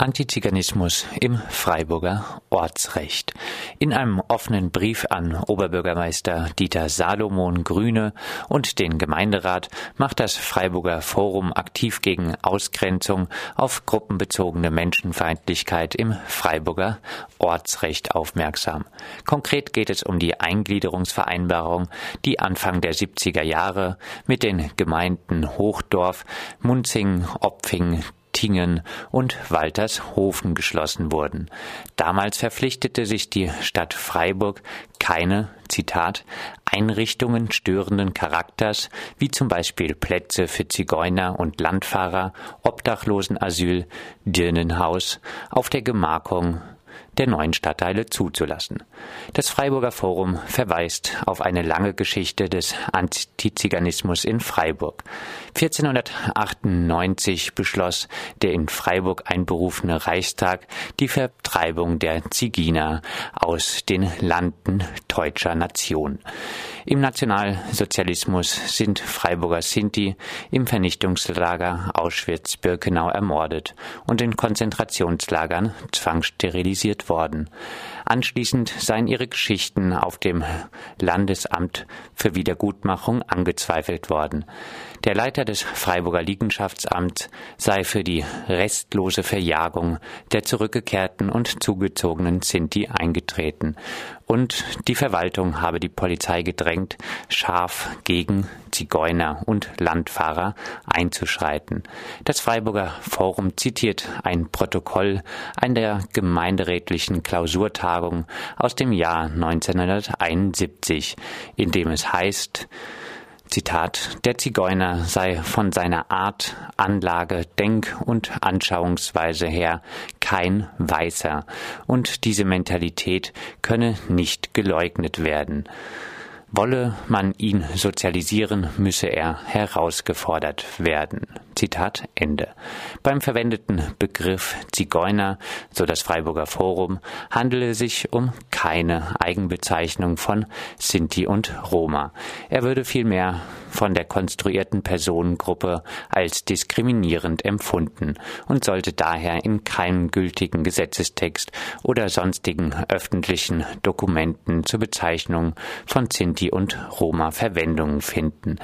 Antiziganismus im Freiburger Ortsrecht. In einem offenen Brief an Oberbürgermeister Dieter Salomon Grüne und den Gemeinderat macht das Freiburger Forum aktiv gegen Ausgrenzung auf gruppenbezogene Menschenfeindlichkeit im Freiburger Ortsrecht aufmerksam. Konkret geht es um die Eingliederungsvereinbarung, die Anfang der 70er Jahre mit den Gemeinden Hochdorf, Munzing, Opfing, Tingen und Waltershofen geschlossen wurden. Damals verpflichtete sich die Stadt Freiburg, keine, Zitat, Einrichtungen störenden Charakters, wie zum Beispiel Plätze für Zigeuner und Landfahrer, Obdachlosenasyl, Dirnenhaus, auf der Gemarkung der neuen Stadtteile zuzulassen. Das Freiburger Forum verweist auf eine lange Geschichte des Antiziganismus in Freiburg. 1498 beschloss der in Freiburg einberufene Reichstag die Vertreibung der Ziginer aus den Landen deutscher Nation. Im Nationalsozialismus sind Freiburger Sinti im Vernichtungslager Auschwitz-Birkenau ermordet und in Konzentrationslagern zwangssterilisiert worden. Anschließend seien ihre Geschichten auf dem Landesamt für Wiedergutmachung angezweifelt worden. Der Leiter des Freiburger Liegenschaftsamts sei für die restlose Verjagung der zurückgekehrten und zugezogenen Sinti eingetreten und die Verwaltung habe die Polizei gedrängt, scharf gegen Zigeuner und Landfahrer einzuschreiten. Das Freiburger Forum zitiert ein Protokoll einer gemeinderätlichen Klausurtagung aus dem Jahr 1971, in dem es heißt, Zitat, der Zigeuner sei von seiner Art, Anlage, Denk- und Anschauungsweise her kein Weißer, und diese Mentalität könne nicht geleugnet werden. Wolle man ihn sozialisieren, müsse er herausgefordert werden. Zitat Ende. Beim verwendeten Begriff Zigeuner, so das Freiburger Forum, handele sich um keine Eigenbezeichnung von Sinti und Roma. Er würde vielmehr von der konstruierten Personengruppe als diskriminierend empfunden und sollte daher in keinem gültigen Gesetzestext oder sonstigen öffentlichen Dokumenten zur Bezeichnung von Sinti und Roma Verwendung finden.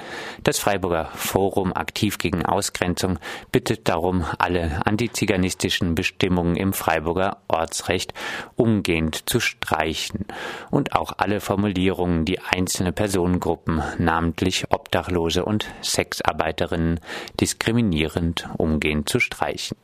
Das Freiburger Forum aktiv gegen Ausgrenzung Ausgrenzung bittet darum, alle antiziganistischen Bestimmungen im Freiburger Ortsrecht umgehend zu streichen und auch alle Formulierungen, die einzelne Personengruppen, namentlich Obdachlose und Sexarbeiterinnen, diskriminierend umgehend zu streichen.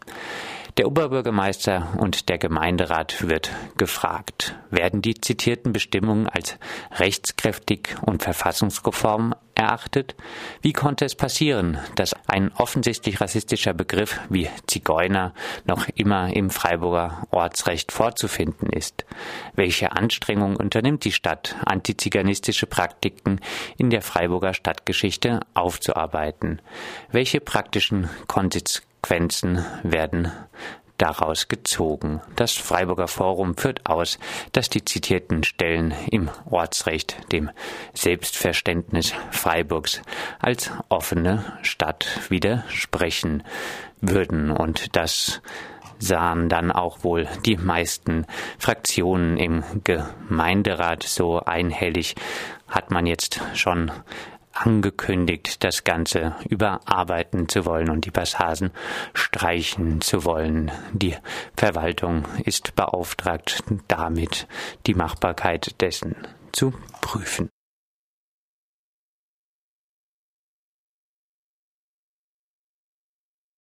Der Oberbürgermeister und der Gemeinderat wird gefragt, werden die zitierten Bestimmungen als rechtskräftig und verfassungskonform erachtet? Wie konnte es passieren, dass ein offensichtlich rassistischer Begriff wie Zigeuner noch immer im Freiburger Ortsrecht vorzufinden ist? Welche Anstrengungen unternimmt die Stadt, antiziganistische Praktiken in der Freiburger Stadtgeschichte aufzuarbeiten? Welche praktischen Konsequenzen werden daraus gezogen. Das Freiburger Forum führt aus, dass die zitierten Stellen im Ortsrecht dem Selbstverständnis Freiburgs als offene Stadt widersprechen würden und das sahen dann auch wohl die meisten Fraktionen im Gemeinderat so einhellig hat man jetzt schon angekündigt, das Ganze überarbeiten zu wollen und die Passagen streichen zu wollen. Die Verwaltung ist beauftragt, damit die Machbarkeit dessen zu prüfen.